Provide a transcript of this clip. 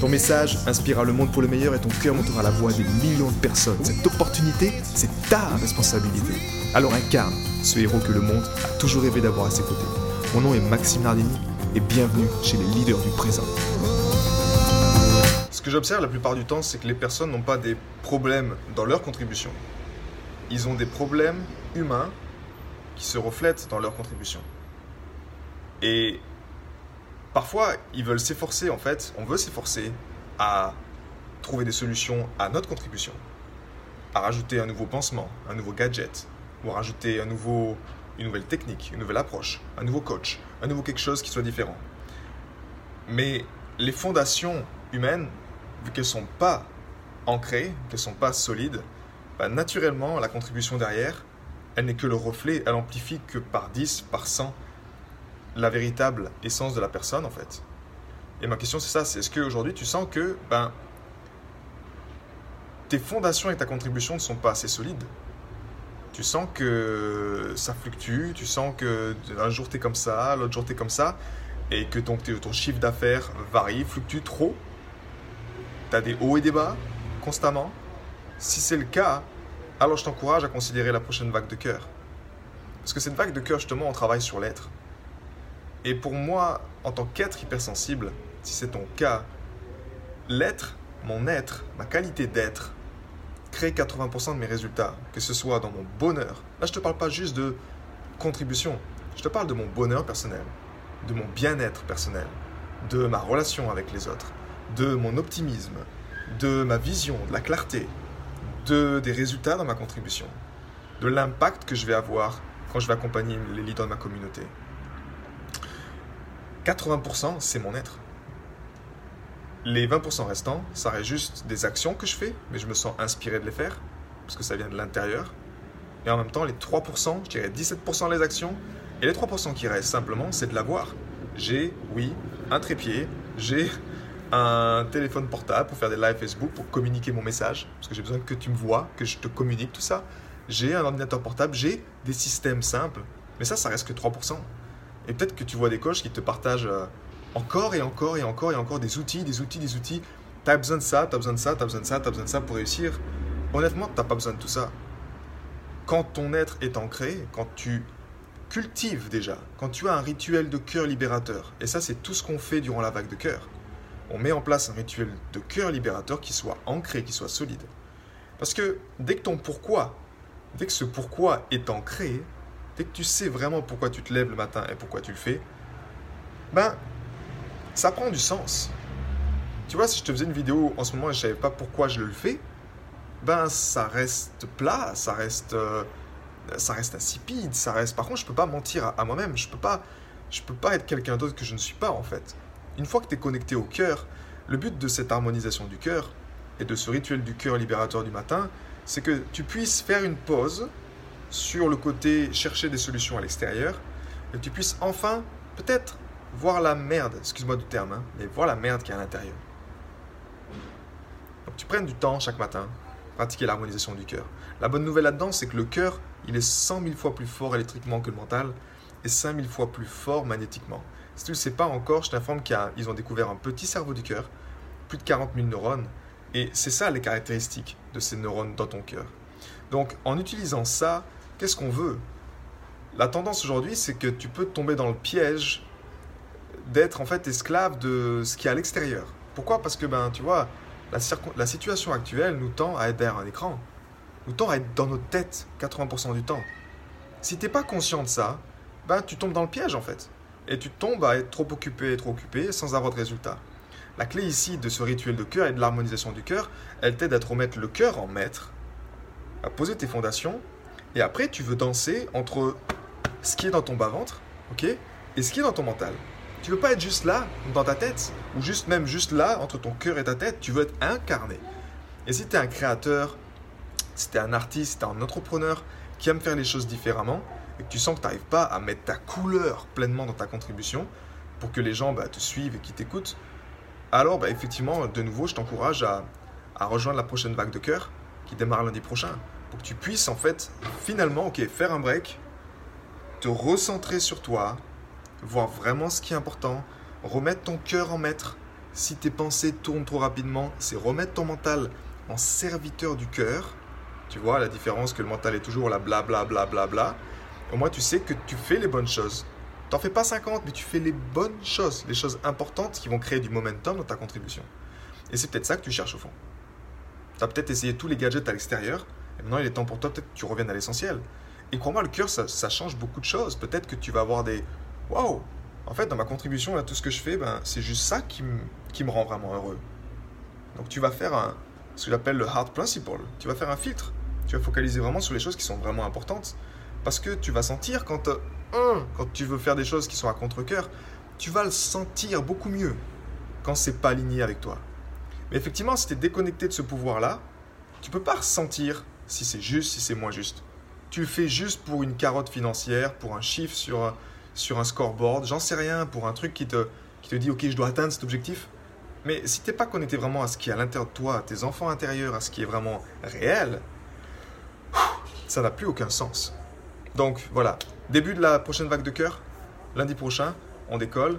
Ton message inspirera le monde pour le meilleur et ton cœur montera la voix des millions de personnes. Cette opportunité, c'est ta responsabilité. Alors incarne ce héros que le monde a toujours rêvé d'avoir à ses côtés. Mon nom est Maxime Nardini et bienvenue chez les leaders du présent. Ce que j'observe la plupart du temps, c'est que les personnes n'ont pas des problèmes dans leur contribution. Ils ont des problèmes humains qui se reflètent dans leur contribution. Et parfois, ils veulent s'efforcer, en fait, on veut s'efforcer à trouver des solutions à notre contribution, à rajouter un nouveau pansement, un nouveau gadget, ou à rajouter un nouveau, une nouvelle technique, une nouvelle approche, un nouveau coach, un nouveau quelque chose qui soit différent. Mais les fondations humaines, vu qu'elles ne sont pas ancrées, qu'elles ne sont pas solides, bah, naturellement, la contribution derrière, elle n'est que le reflet, elle amplifie que par 10, par 100 la véritable essence de la personne en fait. Et ma question c'est ça, c'est est-ce qu'aujourd'hui tu sens que ben, tes fondations et ta contribution ne sont pas assez solides? Tu sens que ça fluctue, tu sens que un jour tu es comme ça, l'autre jour tu es comme ça, et que ton, ton chiffre d'affaires varie, fluctue trop? Tu as des hauts et des bas constamment? Si c'est le cas, alors je t'encourage à considérer la prochaine vague de cœur. Parce que cette vague de cœur, justement, on travaille sur l'être. Et pour moi, en tant qu'être hypersensible, si c'est ton cas, l'être, mon être, ma qualité d'être, crée 80% de mes résultats, que ce soit dans mon bonheur. Là, je ne te parle pas juste de contribution, je te parle de mon bonheur personnel, de mon bien-être personnel, de ma relation avec les autres, de mon optimisme, de ma vision, de la clarté, de, des résultats dans ma contribution, de l'impact que je vais avoir quand je vais accompagner les leaders de ma communauté. 80%, c'est mon être. Les 20% restants, ça reste juste des actions que je fais, mais je me sens inspiré de les faire, parce que ça vient de l'intérieur. Et en même temps, les 3%, je dirais 17% les actions, et les 3% qui restent simplement, c'est de l'avoir. J'ai, oui, un trépied, j'ai un téléphone portable pour faire des lives Facebook, pour communiquer mon message, parce que j'ai besoin que tu me vois, que je te communique tout ça. J'ai un ordinateur portable, j'ai des systèmes simples, mais ça, ça reste que 3%. Et peut-être que tu vois des coachs qui te partagent euh, encore et encore et encore et encore des outils, des outils, des outils. Tu as besoin de ça, tu as besoin de ça, tu as besoin de ça, tu as besoin de ça pour réussir. Honnêtement, tu pas besoin de tout ça. Quand ton être est ancré, quand tu cultives déjà, quand tu as un rituel de cœur libérateur, et ça c'est tout ce qu'on fait durant la vague de cœur, on met en place un rituel de cœur libérateur qui soit ancré, qui soit solide. Parce que dès que ton pourquoi, dès que ce pourquoi est ancré, dès que tu sais vraiment pourquoi tu te lèves le matin et pourquoi tu le fais, ben, ça prend du sens. Tu vois, si je te faisais une vidéo en ce moment et je savais pas pourquoi je le fais, ben, ça reste plat, ça reste, euh, ça reste insipide, ça reste... Par contre, je ne peux pas mentir à, moi-même, je ne peux, pas, je peux pas être quelqu'un d'autre que je ne suis pas, en fait. Une fois que tu es connecté au cœur, le but de cette harmonisation du cœur et de ce rituel du cœur libérateur du matin, c'est que tu puisses faire une pause sur le côté chercher des solutions à l'extérieur, et que tu puisses enfin, peut-être, voir la merde, excuse-moi du terme, hein, mais voir la merde qui est à l'intérieur. Donc tu prennes du temps chaque matin, pratiquer l'harmonisation du cœur. La bonne nouvelle là-dedans, c'est que le cœur, il est 100 000 fois plus fort électriquement que le mental, et 5 000 fois plus fort magnétiquement. Si tu ne le sais pas encore, je t'informe qu'ils ont découvert un petit cerveau du cœur, plus de 40 000 neurones, et c'est ça les caractéristiques de ces neurones dans ton cœur. Donc en utilisant ça, qu'est-ce qu'on veut? La tendance aujourd'hui, c'est que tu peux tomber dans le piège d'être en fait esclave de ce qui est à l'extérieur. Pourquoi? Parce que, ben, tu vois, la, situation actuelle nous tend à être derrière un écran, nous tend à être dans notre tête 80% du temps. Si tu n'es pas conscient de ça, ben, tu tombes dans le piège en fait. Et tu tombes à être trop occupé et trop occupé sans avoir de résultat. La clé ici de ce rituel de cœur et de l'harmonisation du cœur, elle t'aide à te remettre le cœur en maître, à poser tes fondations et après, tu veux danser entre ce qui est dans ton bas-ventre, ok, et ce qui est dans ton mental. Tu veux pas être juste là, dans ta tête, ou juste même juste là, entre ton cœur et ta tête. Tu veux être incarné. Et si tu es un créateur, si tu es un artiste, si tu es un entrepreneur qui aime faire les choses différemment et que tu sens que tu n'arrives pas à mettre ta couleur pleinement dans ta contribution pour que les gens bah, te suivent et qui t'écoutent, alors bah, effectivement, de nouveau, je t'encourage à, à rejoindre la prochaine vague de cœur qui démarre lundi prochain que tu puisses en fait finalement ok faire un break, te recentrer sur toi, voir vraiment ce qui est important, remettre ton cœur en maître. Si tes pensées tournent trop rapidement, c'est remettre ton mental en serviteur du cœur. Tu vois la différence que le mental est toujours là bla bla bla bla bla. Au moins tu sais que tu fais les bonnes choses. T'en fais pas 50, mais tu fais les bonnes choses, les choses importantes qui vont créer du momentum dans ta contribution. Et c'est peut-être ça que tu cherches au fond. Tu as peut-être essayé tous les gadgets à l'extérieur, et maintenant il est temps pour toi peut-être que tu reviennes à l'essentiel. Et crois-moi, le cœur, ça, change beaucoup de choses. Peut-être que tu vas avoir des Waouh En fait, dans ma contribution, là, tout ce que je fais, ben, c'est juste ça qui, qui me rend vraiment heureux. Donc tu vas faire ce que j'appelle le hard principle. Tu vas faire un filtre. Tu vas focaliser vraiment sur les choses qui sont vraiment importantes. Parce que tu vas sentir quand, euh, quand tu veux faire des choses qui sont à contre-coeur, tu vas le sentir beaucoup mieux quand c'est pas aligné avec toi. Mais effectivement, si tu es déconnecté de ce pouvoir-là, tu peux pas ressentir si c'est juste, si c'est moins juste. Tu le fais juste pour une carotte financière, pour un chiffre sur, sur un scoreboard, j'en sais rien, pour un truc qui te, qui te dit ok, je dois atteindre cet objectif. Mais si tu n'es pas connecté vraiment à ce qui est à l'intérieur de toi, à tes enfants intérieurs, à ce qui est vraiment réel, ça n'a plus aucun sens. Donc voilà, début de la prochaine vague de cœur, lundi prochain, on décolle.